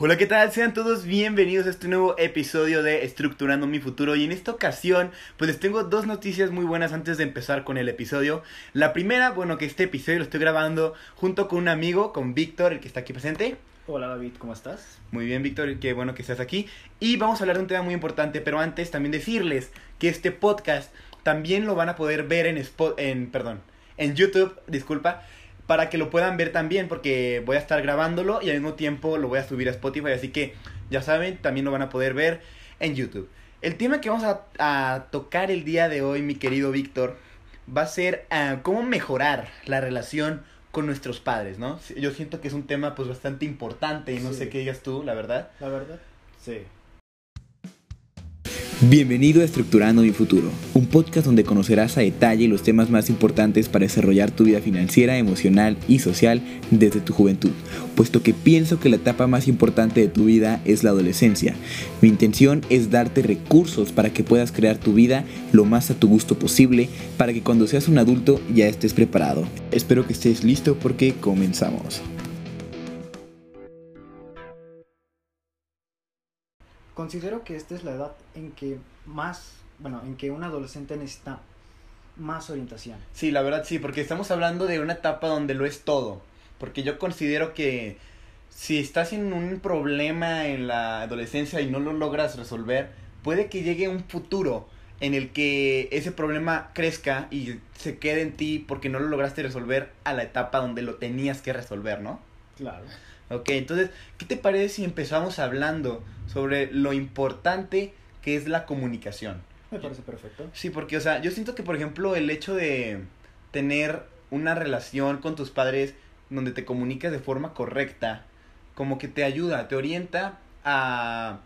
Hola, ¿qué tal? Sean todos bienvenidos a este nuevo episodio de Estructurando mi futuro y en esta ocasión pues les tengo dos noticias muy buenas antes de empezar con el episodio. La primera, bueno, que este episodio lo estoy grabando junto con un amigo, con Víctor, el que está aquí presente. Hola David, ¿cómo estás? Muy bien, Víctor, qué bueno que estás aquí. Y vamos a hablar de un tema muy importante, pero antes también decirles que este podcast también lo van a poder ver en, Spot, en, perdón, en YouTube, disculpa, para que lo puedan ver también, porque voy a estar grabándolo y al mismo tiempo lo voy a subir a Spotify, así que ya saben, también lo van a poder ver en YouTube. El tema que vamos a, a tocar el día de hoy, mi querido Víctor, va a ser uh, cómo mejorar la relación con nuestros padres, ¿no? Yo siento que es un tema pues bastante importante y no sí. sé qué digas tú, la verdad. La verdad, sí. Bienvenido a Estructurando mi futuro, un podcast donde conocerás a detalle los temas más importantes para desarrollar tu vida financiera, emocional y social desde tu juventud, puesto que pienso que la etapa más importante de tu vida es la adolescencia. Mi intención es darte recursos para que puedas crear tu vida lo más a tu gusto posible, para que cuando seas un adulto ya estés preparado. Espero que estés listo porque comenzamos. Considero que esta es la edad en que más, bueno, en que un adolescente necesita más orientación. Sí, la verdad sí, porque estamos hablando de una etapa donde lo es todo. Porque yo considero que si estás en un problema en la adolescencia y no lo logras resolver, puede que llegue un futuro en el que ese problema crezca y se quede en ti porque no lo lograste resolver a la etapa donde lo tenías que resolver, ¿no? Claro. Ok, entonces, ¿qué te parece si empezamos hablando sobre lo importante que es la comunicación? Me parece perfecto. Sí, porque, o sea, yo siento que, por ejemplo, el hecho de tener una relación con tus padres donde te comunicas de forma correcta, como que te ayuda, te orienta a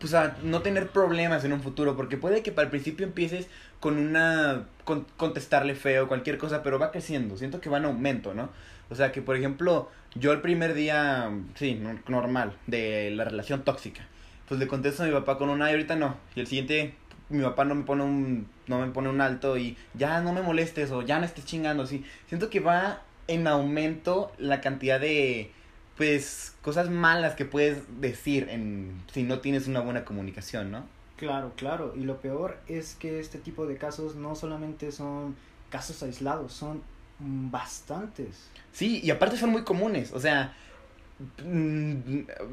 pues a no tener problemas en un futuro, porque puede que para el principio empieces con una con, contestarle feo, cualquier cosa, pero va creciendo, siento que va en aumento, ¿no? O sea, que por ejemplo, yo el primer día, sí, normal, de la relación tóxica, pues le contesto a mi papá con un ay, ahorita no, y el siguiente mi papá no me pone un no me pone un alto y ya no me molestes o ya no estés chingando, así. Siento que va en aumento la cantidad de pues cosas malas que puedes decir en si no tienes una buena comunicación, ¿no? Claro, claro, y lo peor es que este tipo de casos no solamente son casos aislados, son bastantes. Sí, y aparte son muy comunes, o sea,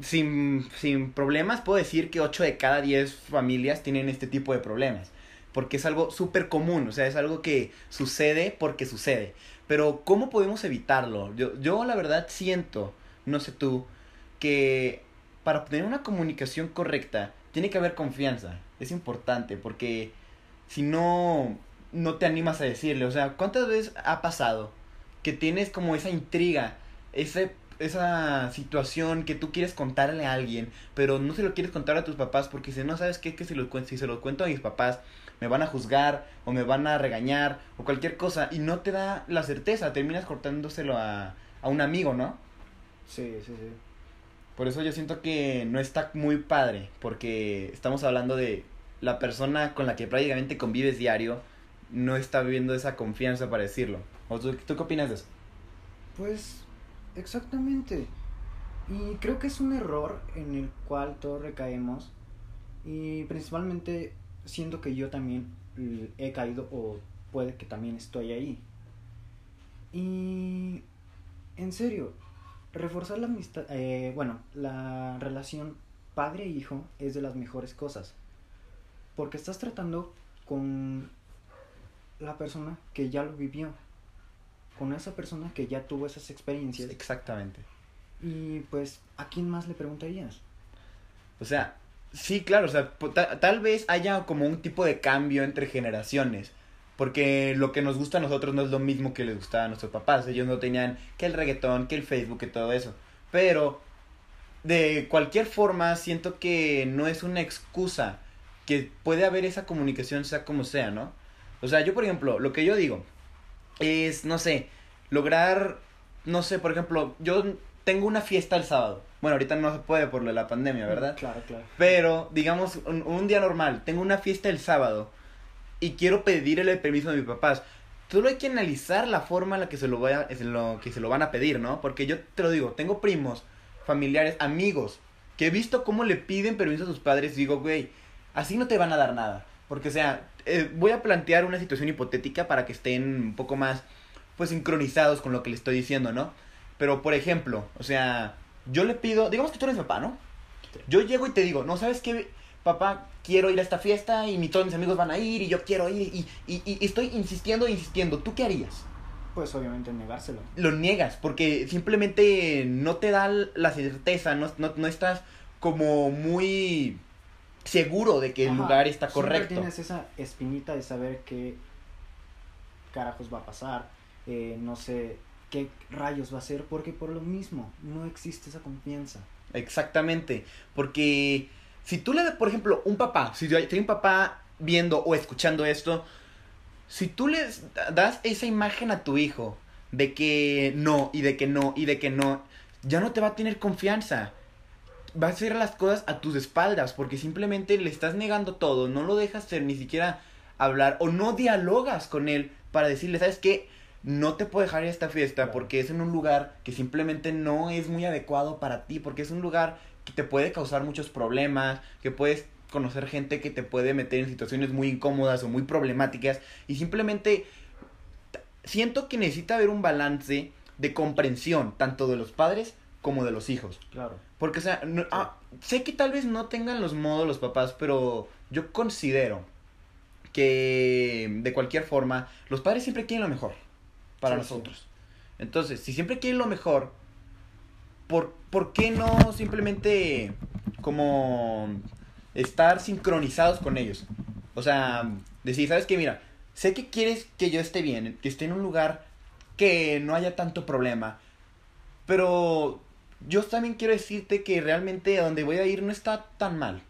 sin, sin problemas puedo decir que 8 de cada 10 familias tienen este tipo de problemas, porque es algo súper común, o sea, es algo que sucede porque sucede. Pero ¿cómo podemos evitarlo? Yo, yo la verdad siento, no sé tú, que para obtener una comunicación correcta tiene que haber confianza. Es importante porque si no, no te animas a decirle, o sea, ¿cuántas veces ha pasado que tienes como esa intriga, ese, esa situación que tú quieres contarle a alguien, pero no se lo quieres contar a tus papás porque si no sabes qué, que si, lo, si se lo cuento a mis papás, me van a juzgar o me van a regañar o cualquier cosa y no te da la certeza, terminas cortándoselo a, a un amigo, ¿no? Sí, sí, sí. Por eso yo siento que no está muy padre, porque estamos hablando de la persona con la que prácticamente convives diario, no está viviendo esa confianza para decirlo. ¿O tú, qué opinas de eso? Pues exactamente. Y creo que es un error en el cual todos recaemos. Y principalmente siento que yo también he caído o puede que también estoy ahí. Y en serio, reforzar la amistad, eh, bueno, la relación padre-hijo es de las mejores cosas. Porque estás tratando con la persona que ya lo vivió. Con esa persona que ya tuvo esas experiencias. Exactamente. Y pues, ¿a quién más le preguntarías? O sea, sí, claro, o sea, tal vez haya como un tipo de cambio entre generaciones. Porque lo que nos gusta a nosotros no es lo mismo que les gustaba a nuestros papás. Ellos no tenían que el reggaetón, que el Facebook, que todo eso. Pero, de cualquier forma, siento que no es una excusa. Que puede haber esa comunicación, sea como sea, ¿no? O sea, yo, por ejemplo, lo que yo digo es, no sé, lograr, no sé, por ejemplo, yo tengo una fiesta el sábado. Bueno, ahorita no se puede por la pandemia, ¿verdad? Claro, claro. Pero, digamos, un, un día normal, tengo una fiesta el sábado y quiero pedirle el permiso a mis papás. Solo hay que analizar la forma en la que se lo, vaya, en lo que se lo van a pedir, ¿no? Porque yo te lo digo, tengo primos, familiares, amigos, que he visto cómo le piden permiso a sus padres, digo, güey, así no te van a dar nada. Porque, o sea, eh, voy a plantear una situación hipotética para que estén un poco más, pues, sincronizados con lo que le estoy diciendo, ¿no? Pero, por ejemplo, o sea, yo le pido, digamos que tú eres mi papá, ¿no? Yo llego y te digo, no, ¿sabes qué? Papá, quiero ir a esta fiesta y mi, todos mis amigos van a ir y yo quiero ir y, y, y estoy insistiendo, insistiendo. ¿Tú qué harías? Pues obviamente negárselo. Lo niegas porque simplemente no te da la certeza, no, no, no estás como muy seguro de que el Ajá, lugar está correcto. tienes esa espinita de saber qué carajos va a pasar, eh, no sé qué rayos va a ser, porque por lo mismo no existe esa confianza. Exactamente, porque si tú le das, por ejemplo, un papá, si hay un papá viendo o escuchando esto, si tú le das esa imagen a tu hijo de que no, y de que no, y de que no, ya no te va a tener confianza. Va a hacer las cosas a tus espaldas, porque simplemente le estás negando todo, no lo dejas ser, ni siquiera hablar, o no dialogas con él para decirle, ¿sabes qué? No te puedo dejar ir a esta fiesta porque es en un lugar que simplemente no es muy adecuado para ti, porque es un lugar que te puede causar muchos problemas, que puedes conocer gente que te puede meter en situaciones muy incómodas o muy problemáticas y simplemente siento que necesita haber un balance de comprensión tanto de los padres como de los hijos. Claro. Porque, o sea, no- ah, sé que tal vez no tengan los modos los papás, pero yo considero que de cualquier forma los padres siempre quieren lo mejor para Sí, sí. nosotros. Entonces, si siempre quieren lo mejor, ¿por, ¿por qué no simplemente como estar sincronizados con ellos? O sea, decir, ¿sabes qué? Mira, sé que quieres que yo esté bien, que esté en un lugar que no haya tanto problema, pero yo también quiero decirte que realmente a donde voy a ir no está tan mal.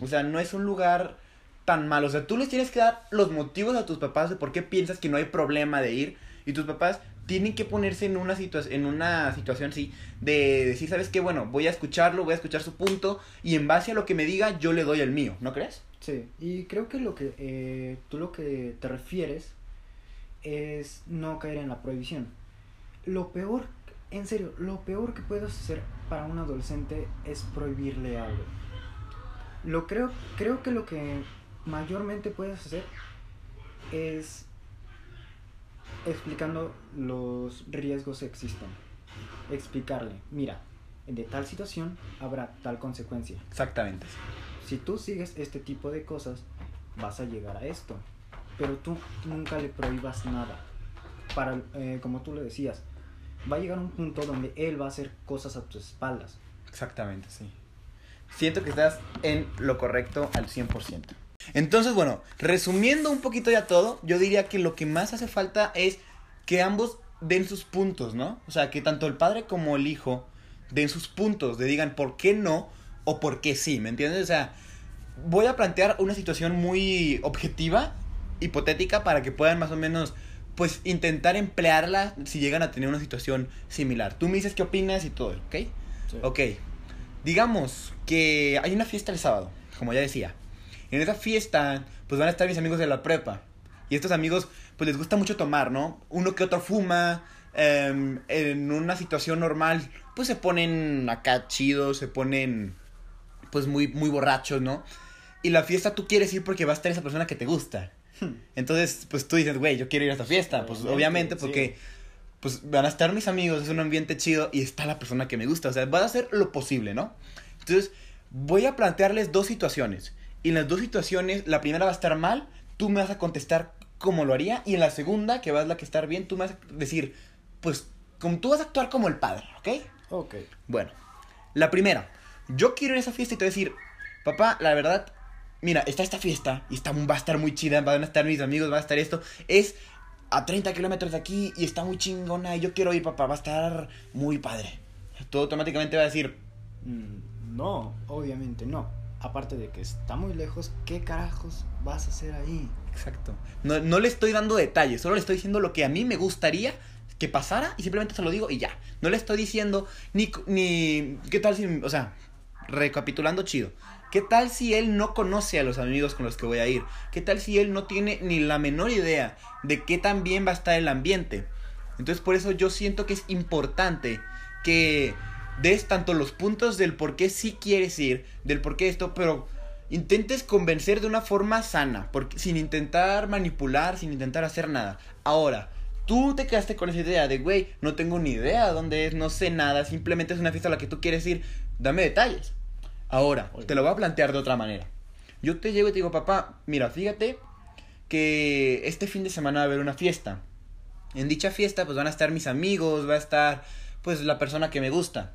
O sea, no es un lugar tan mal. O sea, tú les tienes que dar los motivos a tus papás de por qué piensas que no hay problema de ir. Y tus papás tienen que ponerse en una, situa en una situación así de decir, ¿sabes qué? Bueno, voy a escucharlo, voy a escuchar su punto y en base a lo que me diga yo le doy el mío, ¿no crees? Sí, y creo que lo que eh, tú lo que te refieres es no caer en la prohibición. Lo peor, en serio, lo peor que puedes hacer para un adolescente es prohibirle algo. Lo creo, creo que lo que mayormente puedes hacer es explicando los riesgos que existen. Explicarle, mira, de tal situación habrá tal consecuencia Exactamente. si tú sigues este tipo de cosas, vas a llegar a esto. Pero tú nunca le prohíbas nada. Para, eh, como tú le decías, va a llegar un punto donde él va a hacer cosas a tus espaldas. Exactamente, sí. Siento que estás en lo correcto al 100%. Entonces, bueno, resumiendo un poquito ya todo, yo diría que lo que más hace falta es que ambos den sus puntos, ¿no? O sea, que tanto el padre como el hijo den sus puntos, de digan por qué no o por qué sí, ¿me entiendes? O sea, voy a plantear una situación muy objetiva, hipotética, para que puedan más o menos, pues, intentar emplearla si llegan a tener una situación similar. Tú me dices qué opinas y todo, ¿ok? Ok, digamos que hay una fiesta el sábado, como ya decía. En esa fiesta, pues van a estar mis amigos de la prepa. Y estos amigos, pues les gusta mucho tomar, ¿no? Uno que otro fuma. em, en una situación normal, pues se ponen acá chidos, se ponen, pues muy, muy borrachos, ¿no? Y la fiesta tú quieres ir porque va a estar esa persona que te gusta. Entonces, pues tú dices, güey, yo quiero ir a esta fiesta. Pues Obviamente, obviamente, sí. porque pues van a estar mis amigos, es un ambiente chido y está la persona que me gusta. O sea, vas a hacer lo posible, ¿no? Entonces, voy a plantearles dos situaciones. Y en las dos situaciones, la primera va a estar mal, tú me vas a contestar como lo haría. Y en la segunda, que va a la que estar bien, tú me vas a decir, pues, como tú vas a actuar como el padre, ¿ok? Ok. Bueno, la primera, yo quiero ir a esa fiesta y te voy a decir, papá, la verdad, mira, está esta fiesta y está, va a estar muy chida, van a estar mis amigos, va a estar esto, es a 30 kilómetros de aquí y está muy chingona y yo quiero ir, papá, va a estar muy padre. Tú automáticamente vas a decir, Mm, No, obviamente no. Aparte de que está muy lejos, ¿qué carajos vas a hacer ahí? exacto, no, no le estoy dando detalles, solo le estoy diciendo lo que a mí me gustaría que pasara y simplemente se lo digo y ya. No le estoy diciendo ni, ni, ¿qué tal si, o sea, recapitulando chido. ¿Qué tal si él no conoce a los amigos con los que voy a ir? ¿Qué tal si él no tiene ni la menor idea de qué tan bien va a estar el ambiente? Entonces por eso yo siento que es importante que des tanto los puntos del por qué sí quieres ir, del por qué esto, pero intentes convencer de una forma sana, sin intentar manipular, sin intentar hacer nada. Ahora, tú te quedaste con esa idea de, güey, no tengo ni idea dónde es, no sé nada, simplemente es una fiesta a la que tú quieres ir, dame detalles. Ahora, te lo voy a plantear de otra manera. Yo te llego y te digo, papá, mira, fíjate que este fin de semana va a haber una fiesta. En dicha fiesta, pues van a estar mis amigos, va a estar, pues, la persona que me gusta.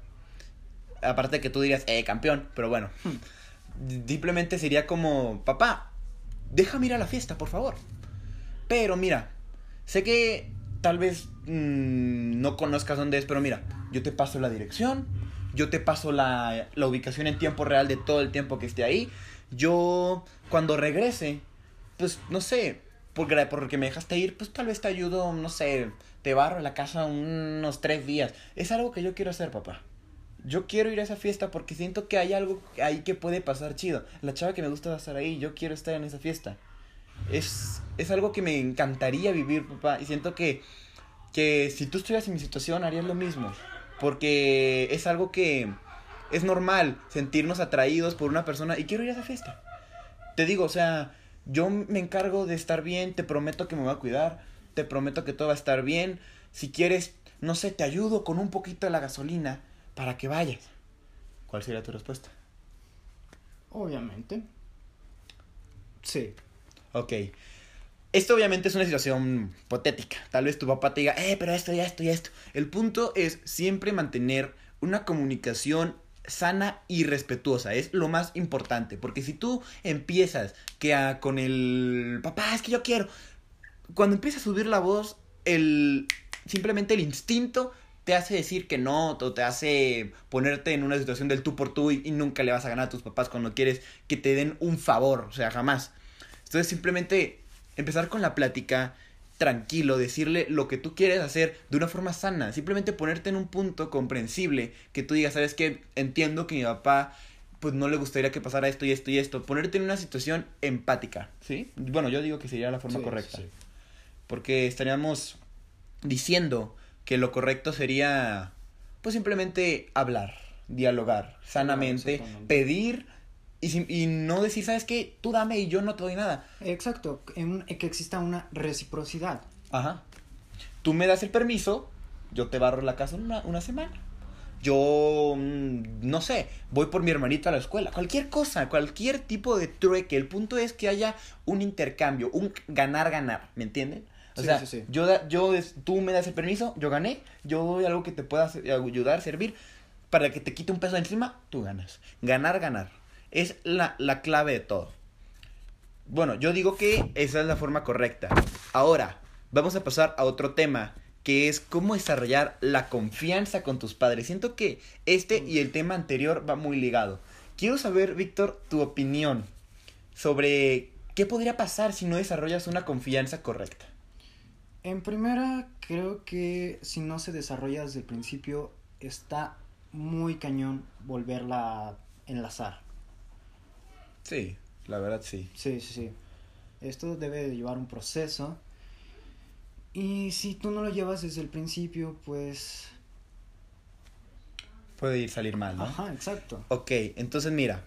Aparte que tú dirías, eh, campeón, pero bueno. Simplemente sería como, papá, déjame ir a la fiesta, por favor. Pero mira, sé que tal vez mmm, no conozcas dónde es, pero mira, yo te paso la dirección, yo te paso la, la ubicación en tiempo real de todo el tiempo que esté ahí. Yo, cuando regrese, pues no sé, porque, porque me dejaste ir, pues tal vez te ayudo, no sé, te barro la casa unos tres días. Es algo que yo quiero hacer, papá. Yo quiero ir a esa fiesta porque siento que hay algo ahí que puede pasar chido. La chava que me gusta a estar ahí, yo quiero estar en esa fiesta. Es, es algo que me encantaría vivir, papá. Y siento que, que si tú estuvieras en mi situación harías lo mismo. Porque es algo que es normal sentirnos atraídos por una persona y quiero ir a esa fiesta. Te digo, o sea, yo me encargo de estar bien, te prometo que me voy a cuidar, te prometo que todo va a estar bien. Si quieres, no sé, te ayudo con un poquito de la gasolina para que vayas. ¿Cuál sería tu respuesta? Obviamente. Sí. Ok. Esto obviamente es una situación hipotética. Tal vez tu papá te diga, eh, pero esto y esto y esto. El punto es siempre mantener una comunicación sana y respetuosa. Es lo más importante. Porque si tú empiezas que a, con el papá, es que yo quiero. Cuando empiezas a subir la voz, el simplemente el instinto te hace decir que no, o te hace ponerte en una situación del tú por tú y, y, nunca le vas a ganar a tus papás cuando quieres que te den un favor, o sea, jamás. Entonces simplemente empezar con la plática tranquilo, decirle lo que tú quieres hacer de una forma sana, simplemente ponerte en un punto comprensible, que tú digas, sabes que entiendo que mi papá pues no le gustaría que pasara esto y esto y esto, ponerte en una situación empática, ¿sí? Bueno, yo digo que sería la forma sí, correcta. Sí. Porque estaríamos diciendo que lo correcto sería pues simplemente hablar, dialogar sanamente, pedir y, y, no decir, ¿sabes qué? Tú dame y yo no te doy nada. Exacto, en, que exista una reciprocidad. Ajá. Tú me das el permiso, yo te barro la casa una, una semana. Yo, mmm, no sé, voy por mi hermanito a la escuela. Cualquier cosa, cualquier tipo de trueque. El punto es que haya un intercambio, un ganar-ganar, ¿me entienden? O Sí, sea, sí, sí. yo, yo, tú me das el permiso, yo gané, yo doy algo que te pueda ayudar, servir, para que te quite un peso de encima, tú ganas. Ganar, ganar. Es la, la clave de todo. Bueno, yo digo que esa es la forma correcta. Ahora, vamos a pasar a otro tema, que es cómo desarrollar la confianza con tus padres. Siento que este y el tema anterior va muy ligado. Quiero saber, Víctor, tu opinión sobre qué podría pasar si no desarrollas una confianza correcta. En primera, creo que si no se desarrolla desde el principio, está muy cañón volverla a enlazar. Sí, la verdad sí. Sí, sí, sí. Esto debe de llevar un proceso. Y si tú no lo llevas desde el principio, pues... Puede ir salir mal, ¿no? Ajá, exacto. Ok, entonces mira.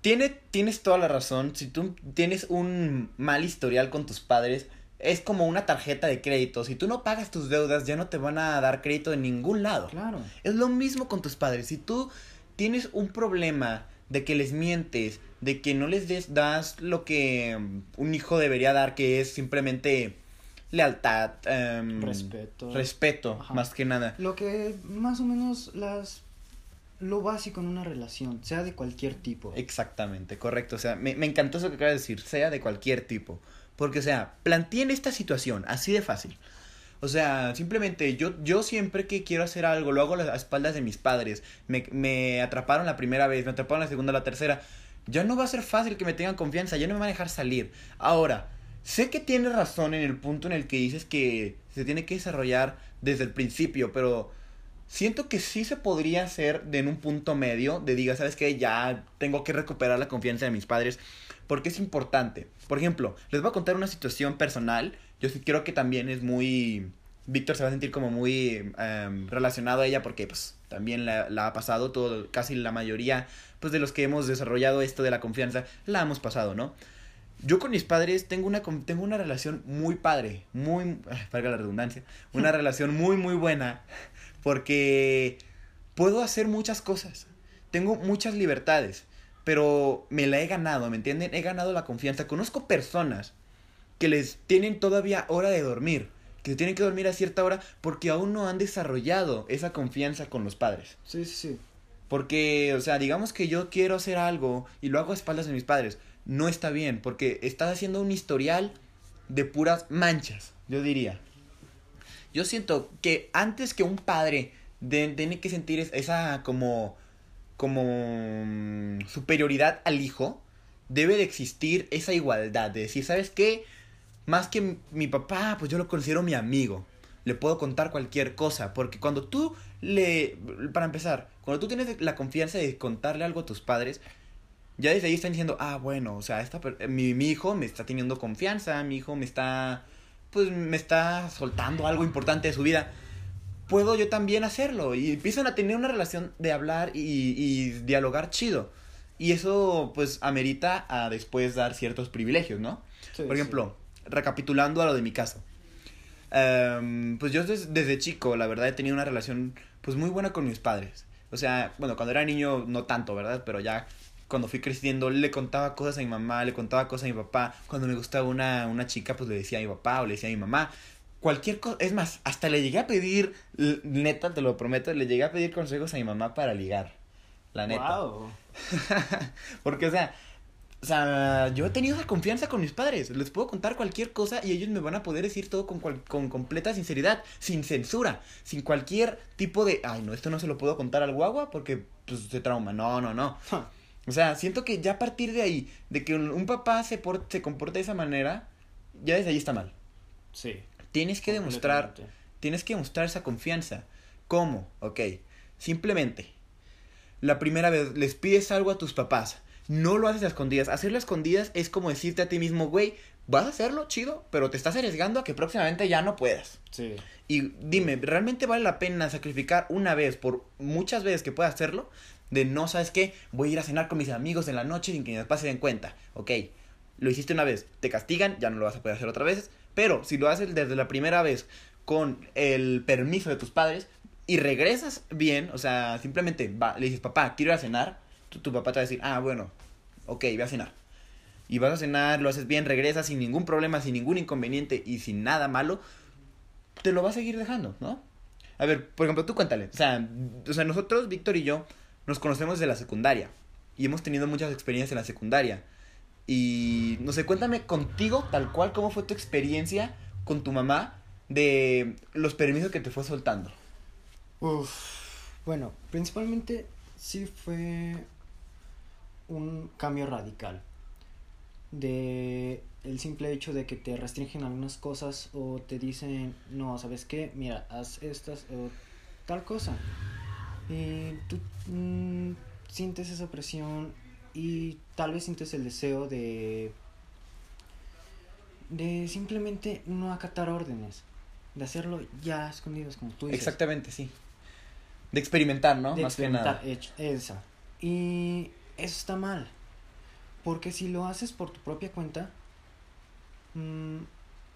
Tiene, tienes toda la razón. Si tú tienes un mal historial con tus padres, es como una tarjeta de crédito. Si tú no pagas tus deudas, ya no te van a dar crédito en ningún lado. Claro. Es lo mismo con tus padres. Si tú tienes un problema de que les mientes, de que no les des, das lo que um, un hijo debería dar, que es simplemente lealtad, em, Respeto. respeto, Ajá. más que nada. Lo que más o menos las... Lo básico en una relación, sea de cualquier tipo. Exactamente, correcto. O sea, me, me encantó eso que acabas de decir, sea de cualquier tipo. Porque, o sea, planteen esta situación, así de fácil. O sea, simplemente yo, yo siempre que quiero hacer algo, lo hago a las espaldas de mis padres. Me, me atraparon la primera vez, me atraparon la segunda, la tercera. Ya no va a ser fácil que me tengan confianza, ya no me van a dejar salir. Ahora, sé que tienes razón en el punto en el que dices que se tiene que desarrollar desde el principio, pero siento que sí se podría hacer en un punto medio, de diga, ¿sabes qué? Ya tengo que recuperar la confianza de mis padres, porque es importante. Por ejemplo, les voy a contar una situación personal, yo sí creo que también es muy Víctor se va a sentir como muy em, relacionado a ella porque pues también la, la, ha pasado, todo, casi la mayoría pues de los que hemos desarrollado esto de la confianza, la hemos pasado, ¿no? Yo con mis padres tengo una, tengo una relación muy padre, muy, valga la redundancia, una relación muy, muy buena, porque puedo hacer muchas cosas, tengo muchas libertades, pero me la he ganado, ¿me entienden? He ganado la confianza. Conozco personas que les tienen todavía hora de dormir, que tienen que dormir a cierta hora porque aún no han desarrollado esa confianza con los padres. Sí, sí, sí. Porque, o sea, digamos que yo quiero hacer algo y lo hago a espaldas de mis padres. No está bien, porque estás haciendo un historial de puras manchas, yo diría. Yo siento que antes que un padre tiene que sentir esa como como mm, superioridad al hijo, debe de existir esa igualdad, de decir, ¿sabes qué? Más que mi papá, pues yo lo considero mi amigo. Le puedo contar cualquier cosa, porque cuando tú le, para empezar, cuando tú tienes la confianza de contarle algo a tus padres, ya desde ahí están diciendo, ah, bueno, o sea, esta, mi, mi hijo me está teniendo confianza, mi hijo me está, pues me está soltando algo importante de su vida puedo yo también hacerlo. Y empiezan a tener una relación de hablar y, dialogar chido. Y eso, pues, amerita a después dar ciertos privilegios, ¿no? Por ejemplo, recapitulando a lo de mi caso. Em, pues yo desde, chico, la verdad, he tenido una relación, pues, muy buena con mis padres. O sea, bueno, cuando era niño no tanto, ¿verdad? Pero ya cuando fui creciendo le contaba cosas a mi mamá, le contaba cosas a mi papá. Cuando me gustaba una, una chica, pues le decía a mi papá o le decía a mi mamá cualquier cosa. Es más, hasta le llegué a pedir, neta, te lo prometo, le llegué a pedir consejos a mi mamá para ligar. La neta. Porque, o sea, o sea, yo he tenido esa confianza con mis padres. Les puedo contar cualquier cosa y ellos me van a poder decir todo con, con completa sinceridad, sin censura, sin cualquier tipo de, ay, no, esto no se lo puedo contar al guagua porque, pues, se trauma. No, no, no. O sea, siento que ya a partir de ahí, de que un, un papá se, por, se comporta de esa manera, ya desde ahí está mal. Sí. Tienes que demostrar, tienes que demostrar esa confianza. ¿Cómo? Ok, simplemente, la primera vez les pides algo a tus papás, no lo haces a escondidas. Hacerlo a escondidas es como decirte a ti mismo, güey, vas a hacerlo, chido, pero te estás arriesgando a que próximamente ya no puedas. Sí. Y dime, ¿realmente vale la pena sacrificar una vez por muchas veces que puedas hacerlo? De no, ¿sabes qué? Voy a ir a cenar con mis amigos en la noche sin que mis papás se den cuenta. Ok, lo hiciste una vez, te castigan, ya no lo vas a poder hacer otra vez. Pero si lo haces desde la primera vez con el permiso de tus padres y regresas bien, o sea, simplemente va, le dices, papá, quiero ir a cenar, tu, papá te va a decir, ah, bueno, ok, voy a cenar. Y vas a cenar, lo haces bien, regresas sin ningún problema, sin ningún inconveniente y sin nada malo, te lo va a seguir dejando, ¿no? A ver, por ejemplo, tú cuéntale. O sea, o sea, nosotros, Víctor y yo, nos conocemos desde la secundaria. Y hemos tenido muchas experiencias en la secundaria. Y no sé, cuéntame contigo, tal cual, cómo fue tu experiencia con tu mamá de los permisos que te fue soltando. Uf, bueno, principalmente sí fue un cambio radical. De el simple hecho de que te restringen algunas cosas o te dicen, no, ¿sabes qué? Mira, haz estas o tal cosa. Y tú mm, sientes esa presión y tal vez sientes el deseo de de simplemente no acatar órdenes, de hacerlo ya escondidos como tú dices. Exactamente, sí. De experimentar, ¿no? De Más experimentar, que nada. Esa. Y eso está mal. Porque si lo haces por tu propia cuenta, mm,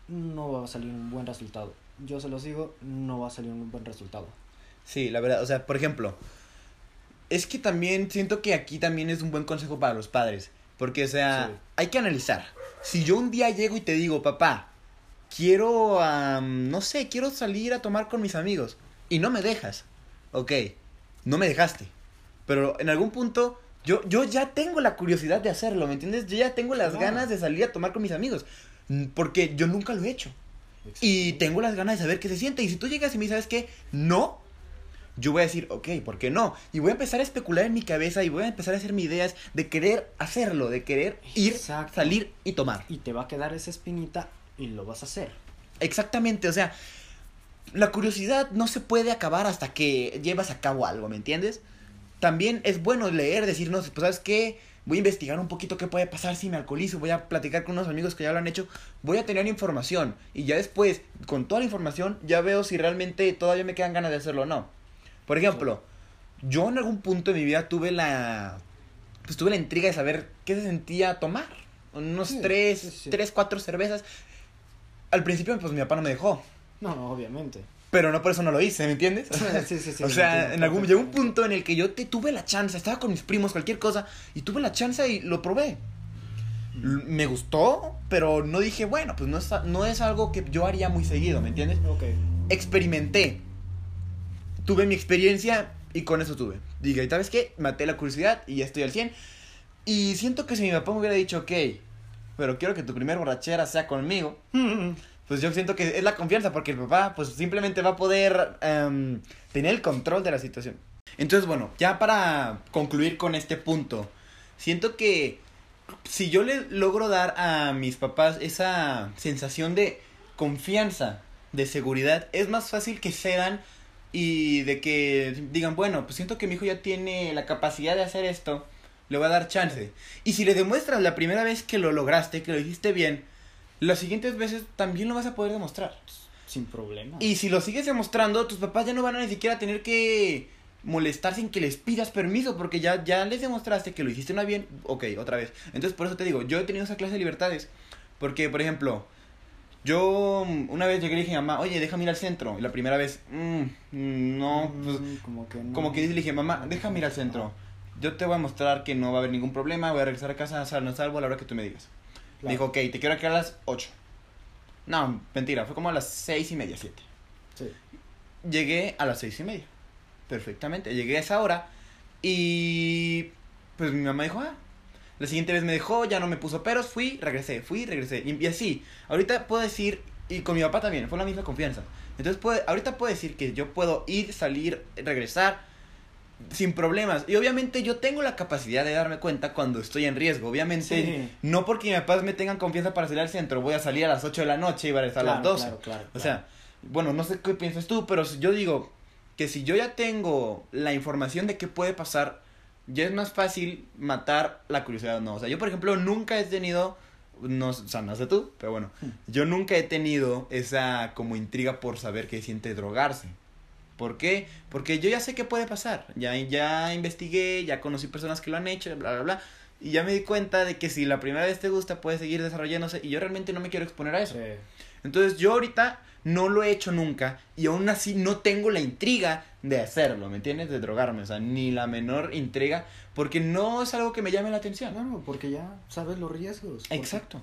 no va a salir un buen resultado. Yo se los digo, no va a salir un buen resultado. Sí, la verdad, o sea, por ejemplo, es que también siento que aquí también es un buen consejo para los padres. Porque, o sea, hay que analizar. Si yo un día llego y te digo, papá, quiero, no sé, quiero salir a tomar con mis amigos. Y no me dejas. Ok, no me dejaste. Pero en algún punto, yo, yo ya tengo la curiosidad de hacerlo, ¿me entiendes? Yo ya tengo las ganas de salir a tomar con mis amigos. Porque yo nunca lo he hecho. Y tengo las ganas de saber qué se siente. Y si tú llegas y me dices, ¿sabes qué? No, yo voy a decir, ok, ¿por qué no? Y voy a empezar a especular en mi cabeza y voy a empezar a hacer mis ideas de querer hacerlo, de querer ir, salir y tomar. Y te va a quedar esa espinita y lo vas a hacer. Exactamente, o sea, la curiosidad no se puede acabar hasta que llevas a cabo algo, ¿me entiendes? También es bueno leer, decirnos, pues sabes qué, voy a investigar un poquito qué puede pasar si me alcoholizo, voy a platicar con unos amigos que ya lo han hecho, voy a tener información y ya después, con toda la información, ya veo si realmente todavía me quedan ganas de hacerlo o no. Por ejemplo, yo en algún punto de mi vida tuve la, pues tuve la intriga de saber qué se sentía tomar. Unos Sí, tres, sí, tres, cuatro cervezas. Al principio, pues mi papá no me dejó. No, no, obviamente. Pero no por eso no lo hice, ¿me entiendes? Sí, sí, sí, o sea, entiendo en algún llegó un punto en el que yo te tuve la chance, estaba con mis primos, cualquier cosa, y tuve la chance y lo probé. Me gustó, pero no dije, bueno, pues no es, no es algo que yo haría muy seguido, ¿me entiendes? Ok. Experimenté. Tuve mi experiencia y con eso tuve. Dije, ¿sabes qué? Maté la curiosidad y ya estoy al 100. Y siento que si mi papá me hubiera dicho, ok, pero quiero que tu primer borrachera sea conmigo, pues yo siento que es la confianza, porque el papá, pues simplemente va a poder em, tener el control de la situación. Entonces, bueno, ya para concluir con este punto, siento que si yo le logro dar a mis papás esa sensación de confianza, de seguridad, es más fácil que cedan y de que digan, bueno, pues siento que mi hijo ya tiene la capacidad de hacer esto, le voy a dar chance. Y si le demuestras la primera vez que lo lograste, que lo hiciste bien, las siguientes veces también lo vas a poder demostrar. Sin problema. Y si lo sigues demostrando, tus papás ya no van a ni siquiera tener que molestarse en que les pidas permiso, porque ya, ya les demostraste que lo hiciste una bien, ok, otra vez. Entonces, por eso te digo, yo he tenido esa clase de libertades. Porque, por ejemplo, yo una vez llegué y le dije a mamá, oye, déjame ir al centro. Y la primera vez, "Mm, no, pues, Mm, como que no. como que le dije, mamá, déjame ir al centro. Yo te voy a mostrar que no va a haber ningún problema, voy a regresar a casa sano salvo a la hora que tú me digas. Claro. Dijo, ok, te quiero aquí a las 8. No, mentira, fue como a las seis y media, 7. Sí. Llegué a las seis y media. Perfectamente. Llegué a esa hora y pues mi mamá dijo, ah. La siguiente vez me dejó, ya no me puso peros, fui, regresé, fui, regresé. Y, y así, ahorita puedo decir, y con mi papá también, fue la misma confianza. Entonces, puede, ahorita puedo decir que yo puedo ir, salir, regresar sin problemas. Y obviamente yo tengo la capacidad de darme cuenta cuando estoy en riesgo. Obviamente, Sí. no porque mis papás me tengan confianza para salir al centro, voy a salir a las 8 de la noche y voy a regresar a las Claro, 12. claro, claro, O sea, bueno, no sé qué piensas tú, pero yo digo que si yo ya tengo la información de qué puede pasar, ya es más fácil matar la curiosidad o no. O sea, yo, por ejemplo, nunca he tenido, no, o sea, no sé tú, pero bueno, Hmm. yo nunca he tenido esa como intriga por saber qué siente drogarse. ¿Por qué? Porque yo ya sé qué puede pasar. Ya, ya investigué, ya conocí personas que lo han hecho, bla, bla, bla. Y ya me di cuenta de que si la primera vez te gusta, puede seguir desarrollándose. Y yo realmente no me quiero exponer a eso. Sí. Entonces yo ahorita no lo he hecho nunca y aún así no tengo la intriga de hacerlo, ¿me entiendes? De drogarme, o sea, ni la menor intriga, porque no es algo que me llame la atención. Claro, porque ya sabes los riesgos. Exacto.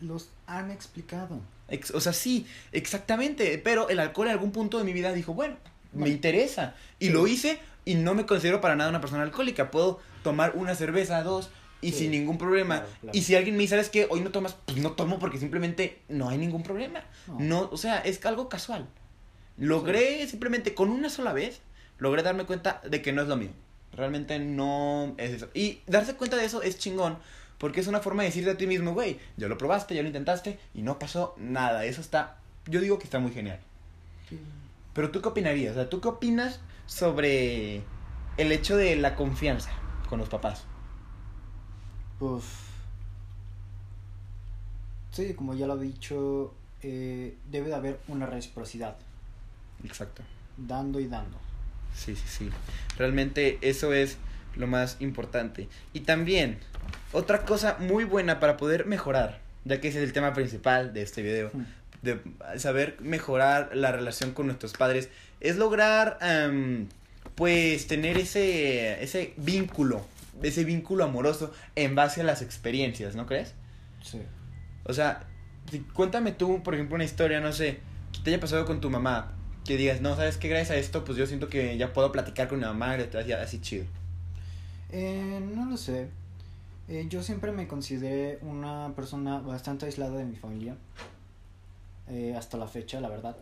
Los han explicado. Ex- o sea, sí, exactamente, pero el alcohol en algún punto de mi vida dijo, bueno, me interesa. Y Sí. lo hice y no me considero para nada una persona alcohólica. Puedo tomar una cerveza, dos, y Sí. sin ningún problema. Claro, claro. Y si alguien me dice, ¿sabes qué? Hoy no tomas, pues no tomo porque simplemente no hay ningún problema. No. No, o sea, es algo casual. Logré simplemente con una sola vez, logré darme cuenta de que no es lo mío. Realmente no es eso. Y darse cuenta de eso es chingón, porque es una forma de decirte a ti mismo, güey, ya lo probaste, ya lo intentaste y no pasó nada. Eso está, yo digo que está muy genial. Pero tú qué opinarías? O sea, ¿tú qué opinas sobre el hecho de la confianza con los papás? Pues. Sí, como ya lo he dicho, eh, debe de haber una reciprocidad. Exacto. Dando y dando. Sí, sí, sí. Realmente eso es lo más importante. Y también, otra cosa muy buena para poder mejorar, ya que ese es el tema principal de este video, Hmm. De saber mejorar la relación con nuestros padres, es lograr, am, pues, tener ese, ese vínculo, ese vínculo amoroso en base a las experiencias, ¿no crees? Sí. O sea, cuéntame tú, por ejemplo, una historia, no sé, que te haya pasado con tu mamá, que digas, no, ¿sabes qué? Gracias a esto, pues yo siento que ya puedo platicar con mi mamá, y así, así chido. Eh, no lo sé. Eh, yo siempre me consideré una persona bastante aislada de mi familia. Eh, hasta la fecha, la verdad.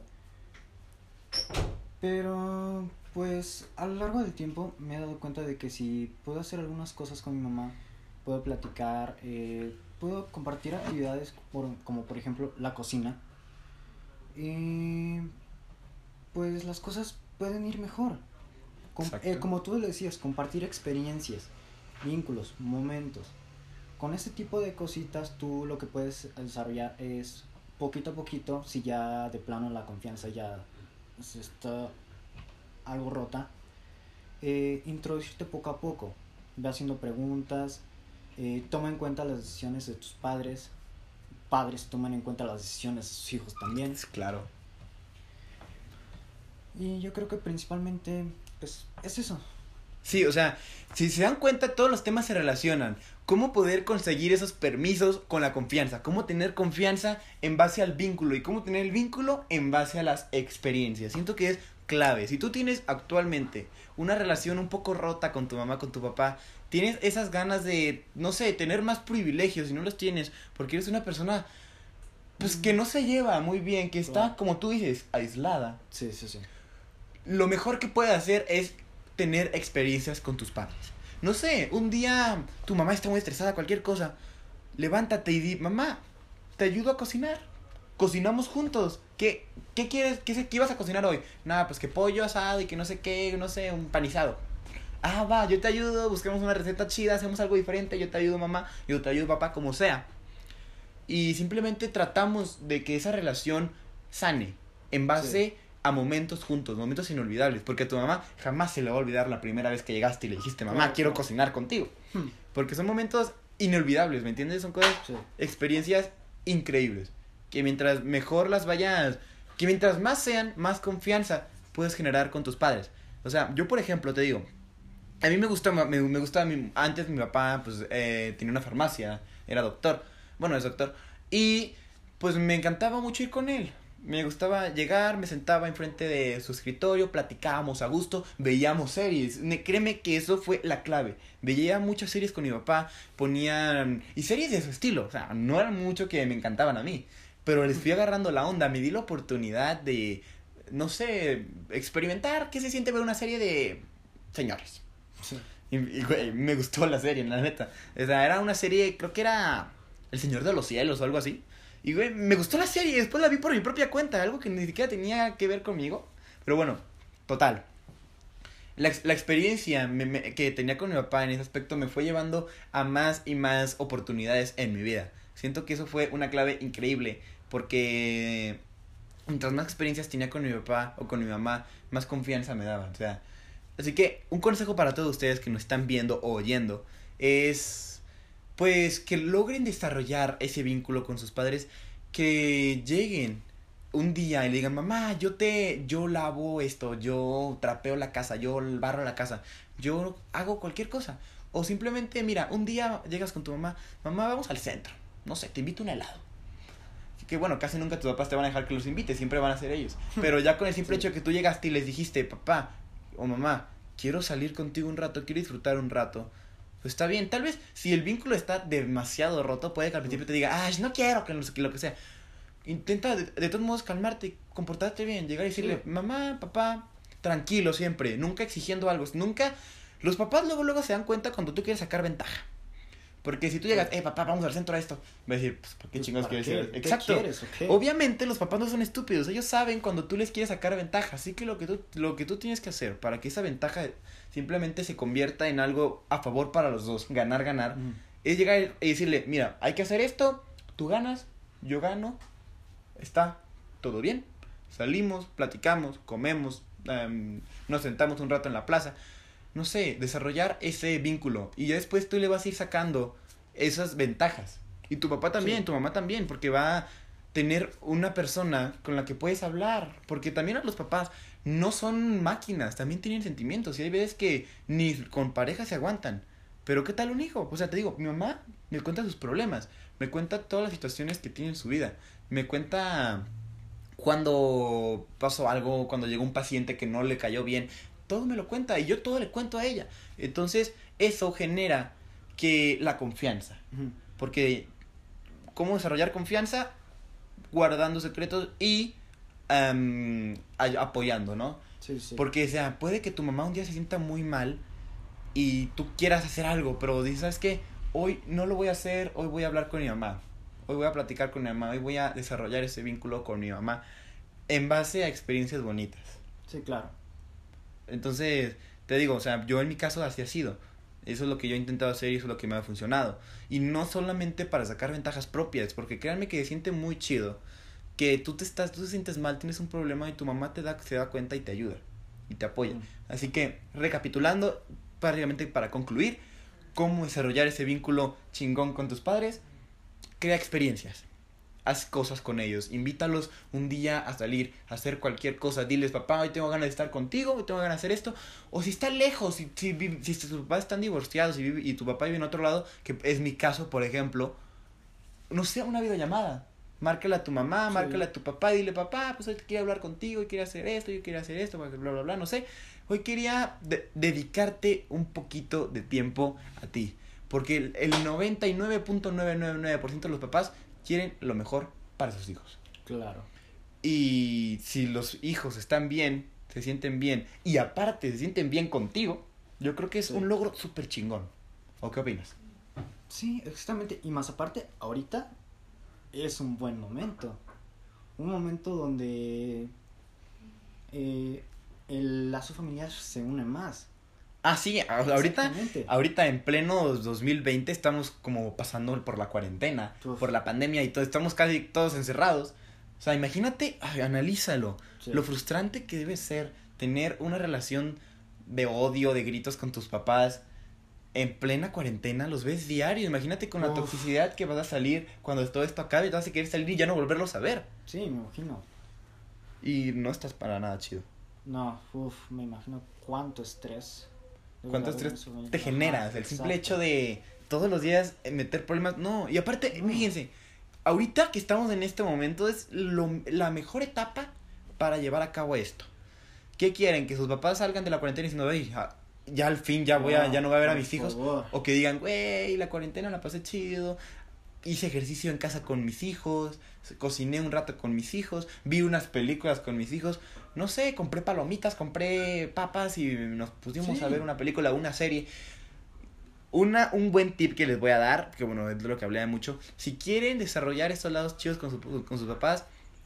Pero, pues, a lo largo del tiempo me he dado cuenta de que si puedo hacer algunas cosas con mi mamá, puedo platicar, eh, puedo compartir actividades por- como por ejemplo la cocina. Y pues las cosas pueden ir mejor. Com- eh, como tú le decías, compartir experiencias. vínculos, momentos. Con este tipo de cositas tú lo que puedes desarrollar es poquito a poquito, si ya de plano la confianza ya está algo rota, eh, introducirte poco a poco, ve haciendo preguntas, eh, toma en cuenta las decisiones de tus padres, padres toman en cuenta las decisiones de sus hijos también. Claro. Y yo creo que principalmente, pues, es eso. Sí, o sea, si se dan cuenta, todos los temas se relacionan. ¿Cómo poder conseguir esos permisos con la confianza? ¿Cómo tener confianza en base al vínculo? ¿Y cómo tener el vínculo en base a las experiencias? Siento que es clave. Si tú tienes actualmente una relación un poco rota con tu mamá, con tu papá, tienes esas ganas de, no sé, tener más privilegios y no los tienes porque eres una persona, pues que no se lleva muy bien, que está, como tú dices, aislada. Sí, sí, sí. Lo mejor que puedes hacer es tener experiencias con tus padres. No sé, un día tu mamá está muy estresada, cualquier cosa. Levántate y di, mamá, te ayudo a cocinar. Cocinamos juntos. ¿Qué, qué quieres? ¿Qué, ¿Qué ibas a cocinar hoy? Nada, pues que pollo asado y que no sé qué, no sé, un panizado. Ah, va, yo te ayudo, busquemos una receta chida, hacemos algo diferente, yo te ayudo mamá, yo te ayudo papá, como sea. Y simplemente tratamos de que esa relación sane en base Sí. A momentos juntos, momentos inolvidables, porque a tu mamá jamás se le va a olvidar la primera vez que llegaste y le dijiste, mamá, quiero cocinar contigo. Hmm, Porque son momentos inolvidables, ¿me entiendes? Son cosas, Sí. experiencias increíbles. Que mientras mejor las vayas, que mientras más sean, más confianza puedes generar con tus padres. O sea, yo por ejemplo te digo, a mí me gusta, me, me gusta, mi- antes mi papá pues eh, tenía una farmacia, era doctor, bueno es doctor, y pues me encantaba mucho ir con él. Me gustaba llegar, me sentaba enfrente de su escritorio, platicábamos a gusto, veíamos series. Ne- Créeme que eso fue la clave. Veía muchas series con mi papá, ponían... Y series de su estilo, o sea, no eran mucho que me encantaban a mí. Pero les fui agarrando la onda, me di la oportunidad de, no sé, experimentar qué se siente ver una serie de señores. Sí. Y, y, güey, me gustó la serie, la neta. O sea, era una serie, creo que era El Señor de los Cielos o algo así. Y, güey, me gustó la serie. y Después la vi por mi propia cuenta, algo que ni siquiera tenía que ver conmigo. Pero bueno, total. La, la experiencia que tenía con mi papá en ese aspecto me fue llevando a más y más oportunidades en mi vida. Siento que eso fue una clave increíble porque mientras más experiencias tenía con mi papá o con mi mamá, más confianza me daban. O sea, así que un consejo para todos ustedes que nos están viendo o oyendo es pues que logren desarrollar ese vínculo con sus padres, que lleguen un día y le digan, mamá, yo te, yo lavo esto, yo trapeo la casa, yo barro la casa, yo hago cualquier cosa. O simplemente, mira, un día llegas con tu mamá, mamá, vamos al centro, no sé, te invito a un helado. Que bueno, casi nunca tus papás te van a dejar que los invites, siempre van a ser ellos. Pero ya con el simple Sí. hecho que tú llegaste y les dijiste, papá o mamá, quiero salir contigo un rato, quiero disfrutar un rato, pues está bien. Tal vez si el vínculo está demasiado roto, puede que al principio te diga, ay, no quiero, que, no lo que sea. Intenta de, de todos modos calmarte, comportarte bien, llegar y decirle, Sí. mamá, papá, tranquilo siempre, nunca exigiendo algo, nunca... Los papás luego luego se dan cuenta cuando tú quieres sacar ventaja. Porque si tú llegas, eh, papá, vamos al centro a esto, va a decir, pues, ¿por qué Pues, chingados ¿para quieres ir? ¿Qué Exacto. quieres? Obviamente los papás no son estúpidos, ellos saben cuando tú les quieres sacar ventaja, así que lo que tú, lo que tú tienes que hacer para que esa ventaja simplemente se convierta en algo a favor para los dos, ganar, ganar, Mm. es llegar y decirle, mira, hay que hacer esto, tú ganas, yo gano, está todo bien, salimos, platicamos, comemos, em, nos sentamos un rato en la plaza, no sé, desarrollar ese vínculo y ya después tú le vas a ir sacando esas ventajas. Y tu papá también, Sí. tu mamá también, porque va a tener una persona con la que puedes hablar, porque también a los papás no son máquinas, también tienen sentimientos y hay veces que ni con pareja se aguantan. Pero ¿qué tal un hijo? O sea, te digo, mi mamá me cuenta sus problemas, me cuenta todas las situaciones que tiene en su vida, me cuenta cuando pasó algo, cuando llegó un paciente que no le cayó bien, todo me lo cuenta y yo todo le cuento a ella. Entonces, eso genera que la confianza, porque ¿cómo desarrollar confianza? Guardando secretos y ay- apoyando, ¿no? Sí, sí. Porque, o sea, puede que tu mamá un día se sienta muy mal y tú quieras hacer algo, pero dices, ¿sabes qué? Hoy no lo voy a hacer, hoy voy a hablar con mi mamá. Hoy voy a platicar con mi mamá, hoy voy a desarrollar ese vínculo con mi mamá en base a experiencias bonitas. Sí, claro. Entonces, te digo, o sea, yo en mi caso así ha sido. Eso es lo que yo he intentado hacer y eso es lo que me ha funcionado. Y no solamente para sacar ventajas propias, porque créanme que se siente muy chido que tú te estás, tú te sientes mal, tienes un problema y tu mamá te da, se da cuenta y te ayuda y te apoya. Así que, recapitulando, prácticamente para concluir, cómo desarrollar ese vínculo chingón con tus padres, crea experiencias. Haz cosas con ellos, invítalos un día a salir, a hacer cualquier cosa. Diles, papá, hoy tengo ganas de estar contigo, hoy tengo ganas de hacer esto. O si está lejos, si, si, si tus papás están divorciados y, vive- y tu papá vive en otro lado, que es mi caso, por ejemplo, no sé, una videollamada. Márcala a tu mamá, Sí. márcala a tu papá, dile, papá, pues hoy quiero hablar contigo, hoy quiero hacer esto, yo quiero hacer esto, bla, bla, bla, bla, no sé. Hoy quería de- dedicarte un poquito de tiempo a ti. Porque el, el 99.999% de los papás quieren lo mejor para sus hijos. Claro. Y si los hijos están bien, se sienten bien, y aparte se sienten bien contigo, yo creo que es Sí. un logro súper chingón. ¿O qué opinas? Sí, exactamente. Y más aparte, ahorita es un buen momento. Un momento donde eh, el lazo familiar se une más. Ah, sí, ahorita, ahorita en pleno 2020 estamos como pasando por la cuarentena, Uf. por la pandemia y todo, estamos casi todos encerrados. O sea, imagínate, ay, analízalo, Sí. lo frustrante que debe ser tener una relación de odio, de gritos con tus papás en plena cuarentena, los ves diario. Imagínate con la toxicidad que vas a salir cuando todo esto acabe, te vas a querer salir y ya no volverlos a ver. Sí, me imagino. Y no estás para nada chido. No, uff, me imagino cuánto estrés. ¿Cuánto estrés te generas? El simple hecho de todos los días meter problemas. No, y aparte, fíjense, ahorita que estamos en este momento es lo- la mejor etapa para llevar a cabo esto. ¿Qué quieren? Que sus papás salgan de la cuarentena diciendo, "Ay, ya, ya al fin ya voy a, ya no voy a ver a mis hijos. favor. O que digan, güey, la cuarentena la pasé chido. Hice ejercicio en casa con mis hijos. Cociné un rato con mis hijos. Vi unas películas con mis hijos. No sé, compré palomitas, compré papas y nos pusimos Sí. a ver una película, una serie. Una, un buen tip que les voy a dar, que bueno, es de lo que hablé mucho. Si quieren desarrollar estos lados chidos con, su- con sus papás,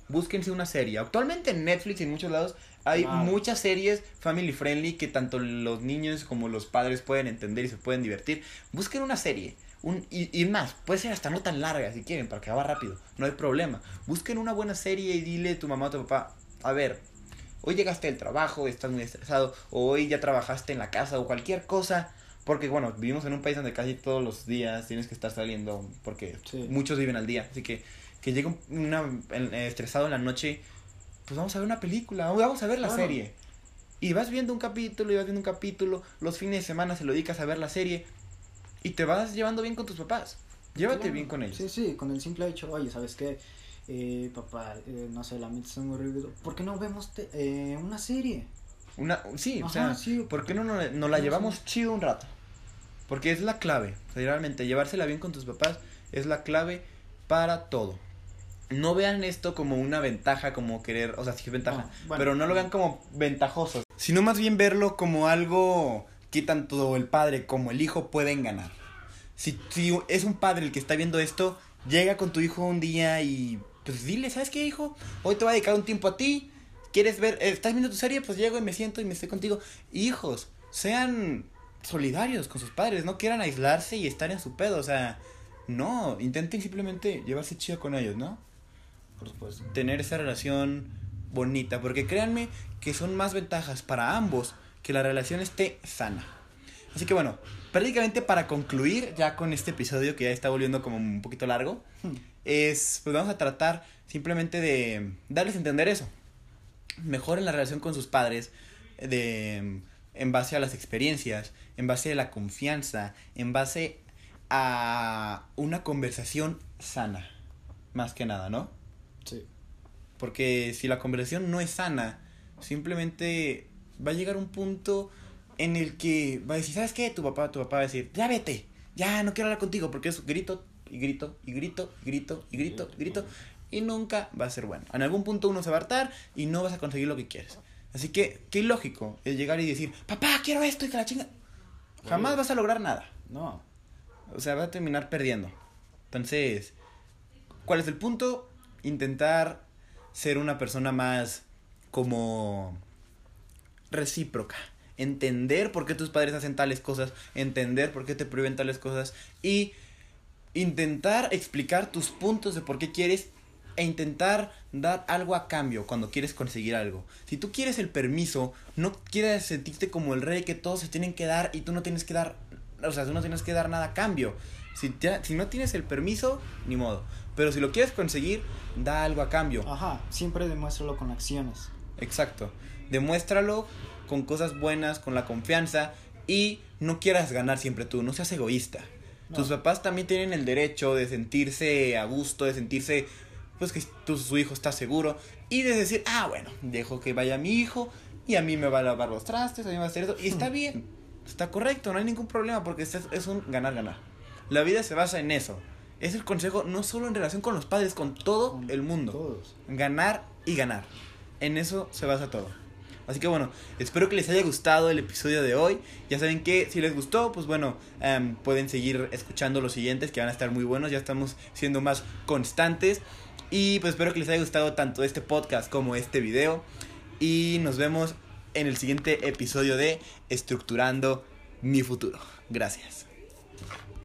búsquense una serie. Actualmente en Netflix y en muchos lados hay muchas series family friendly que tanto los niños como los padres pueden entender y se pueden divertir. Busquen una serie. Un, y, y más, puede ser hasta no tan larga si quieren, para que va rápido. No hay problema. Busquen una buena serie y dile a tu mamá o tu papá, a ver, hoy llegaste del trabajo, estás muy estresado, o hoy ya trabajaste en la casa o cualquier cosa. Porque bueno, vivimos en un país donde casi todos los días tienes que estar saliendo porque Sí. muchos viven al día. Así que que llegue un- una, eh, estresado en la noche, pues vamos a ver una película, vamos a ver la Claro. serie. Y vas viendo un capítulo y vas viendo un capítulo, los fines de semana se lo dedicas a ver la serie y te vas llevando bien con tus papás. Llévate Claro. bien con ellos. Sí, sí, con el simple hecho, oye, ¿sabes qué? Eh, papá, eh, no sé, la muy horrible. ¿Por qué no vemos te- eh, una serie? Una, sí, o sea, sí. ¿por qué no nos la llevamos chido un rato? Porque es la clave, o sea, realmente llevársela bien con tus papás es la clave para todo. No vean esto como una ventaja, como querer, o sea, sí es ventaja, No, bueno. pero no lo vean como ventajoso, sino más bien verlo como algo que tanto el padre como el hijo pueden ganar. Si, si es un padre el que está viendo esto, llega con tu hijo un día y pues dile, ¿sabes qué, hijo? Hoy te voy a dedicar un tiempo a ti. ¿Quieres ver? eh, ¿Estás viendo tu serie? Pues llego y me siento y me estoy contigo. Hijos, sean solidarios con sus padres, no quieran aislarse y estar en su pedo, o sea, no, intenten simplemente llevarse chido con ellos, ¿no? Por supuesto. Tener esa relación bonita, porque créanme que son más ventajas para ambos que la relación esté sana. Así que bueno, prácticamente para concluir ya con este episodio que ya está volviendo como un poquito largo, Hmm. es, pues vamos a tratar simplemente de darles a entender eso. Mejoren la relación con sus padres de, en base a las experiencias, en base a la confianza, en base a una conversación sana, más que nada, ¿no? Sí. Porque si la conversación no es sana, simplemente va a llegar un punto en el que va a decir, ¿sabes qué? Tu papá, tu papá va a decir, ya vete, ya no quiero hablar contigo, porque es grito y grito y grito y grito y grito y grito y nunca va a ser bueno. En algún punto uno se va a hartar y no vas a conseguir lo que quieres. Así que, qué ilógico es llegar y decir, papá, quiero esto y que la chinga. Jamás vas a lograr nada. No. O sea, va a terminar perdiendo. Entonces, ¿cuál es el punto? Intentar ser una persona más como recíproca entender por qué tus padres hacen tales cosas, entender por qué te prohíben tales cosas y intentar explicar tus puntos de por qué quieres e intentar dar algo a cambio cuando quieres conseguir algo. Si tú quieres el permiso, no quieres sentirte como el rey que todos se tienen que dar y tú no tienes que dar, o sea, tú no tienes que dar nada a cambio. Si, si no tienes el permiso, ni modo. Pero si lo quieres conseguir, da algo a cambio. Ajá, siempre demuéstralo con acciones. Exacto. Demuéstralo con cosas buenas, con la confianza y no quieras ganar siempre tú, no seas egoísta. Tus papás también tienen el derecho de sentirse a gusto, de sentirse pues que tu, su hijo está seguro y de decir, ah, bueno, dejo que vaya mi hijo y a mí me va a lavar los trastes, a mí me va a hacer eso y está bien, está correcto, no hay ningún problema porque es, es un ganar-ganar. La vida se basa en eso. Es el consejo no solo en relación con los padres, con todo el mundo. Todos. Ganar y ganar. En eso se basa todo. Así que bueno, espero que les haya gustado el episodio de hoy. Ya saben que si les gustó, pues bueno, em, pueden seguir escuchando los siguientes que van a estar muy buenos. Ya estamos siendo más constantes. Y pues espero que les haya gustado tanto este podcast como este video. Y nos vemos en el siguiente episodio de Estructurando mi futuro. Gracias.